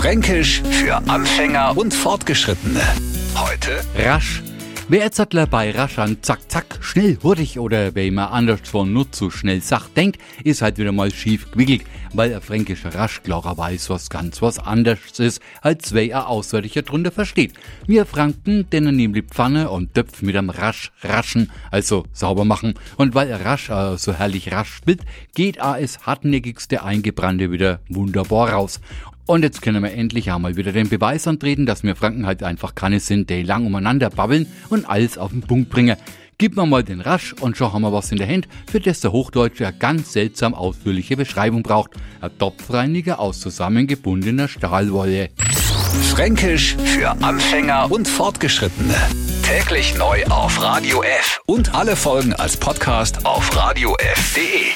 Fränkisch für Anfänger und Fortgeschrittene. Heute Rasch. Wer hat bei an zack zack, schnell, hurtig oder wer immer anders von Nutz so schnell Sach denkt, ist halt wieder mal schief gewickelt, weil der fränkische rasch weiß, was ganz was anderes ist, als wer er auswärtiger drunter versteht. Wir Franken, denn er nehmen die Pfanne und Töpf mit einem rasch raschen, also sauber machen. Und weil er rasch äh, so herrlich rasch spielt, geht er es hartnäckigste Eingebrannte wieder wunderbar raus. Und jetzt können wir endlich einmal wieder den Beweis antreten, dass wir Franken halt einfach keine sind, die lang umeinander babbeln und alles auf den Punkt bringen. Gib mir mal den Rasch und schon haben wir was in der Hand, für das der Hochdeutsche eine ganz seltsam ausführliche Beschreibung braucht. Ein Topfreiniger aus zusammengebundener Stahlwolle. Fränkisch für Anfänger und Fortgeschrittene. Täglich neu auf Radio F und alle Folgen als Podcast auf radiof.de.